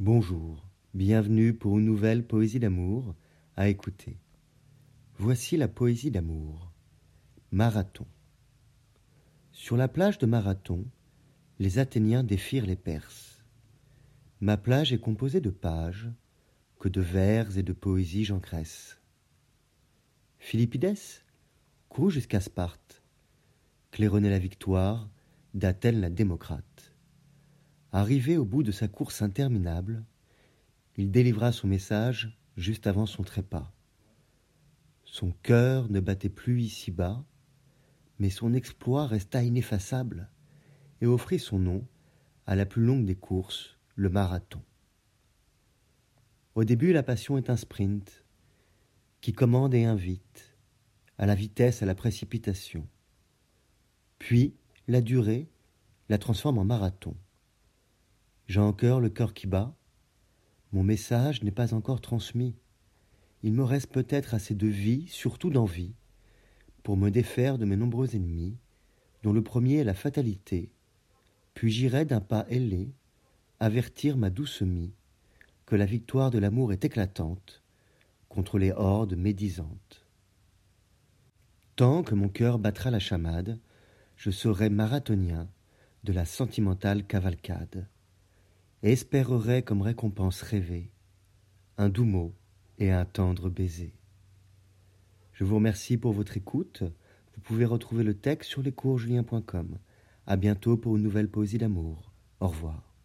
Bonjour, bienvenue pour une nouvelle poésie d'amour à écouter. Voici la poésie d'amour. Marathon. Sur la plage de Marathon, les Athéniens défirent les Perses. Ma plage est composée de pages, que de vers et de poésie j'engraisse. Philippides courut jusqu'à Sparte, claironnait la victoire d'Athènes la démocrate. Arrivé au bout de sa course interminable, il délivra son message juste avant son trépas. Son cœur ne battait plus ici-bas, mais son exploit resta ineffaçable et offrit son nom à la plus longue des courses, le marathon. Au début, la passion est un sprint qui commande et invite à la vitesse, à la précipitation. Puis, la durée la transforme en marathon. J'ai encore le cœur qui bat. Mon message n'est pas encore transmis. Il me reste peut-être assez de vie, surtout d'envie, pour me défaire de mes nombreux ennemis, dont le premier est la fatalité. Puis j'irai d'un pas ailé avertir ma douce mie que la victoire de l'amour est éclatante contre les hordes médisantes. Tant que mon cœur battra la chamade, je serai marathonien de la sentimentale cavalcade et espérerai comme récompense rêvée un doux mot et un tendre baiser. Je vous remercie pour votre écoute. Vous pouvez retrouver le texte sur lescoursjulien.com. À bientôt pour une nouvelle poésie d'amour. Au revoir.